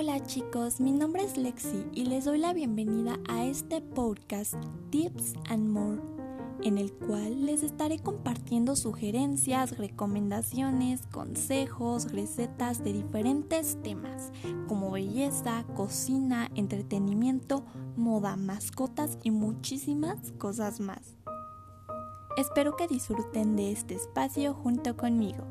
Hola chicos, mi nombre es Lexi y les doy la bienvenida a este podcast Tips and More, en el cual les estaré compartiendo sugerencias, recomendaciones, consejos, recetas de diferentes temas como belleza, cocina, entretenimiento, moda, mascotas y muchísimas cosas más. Espero que disfruten de este espacio junto conmigo.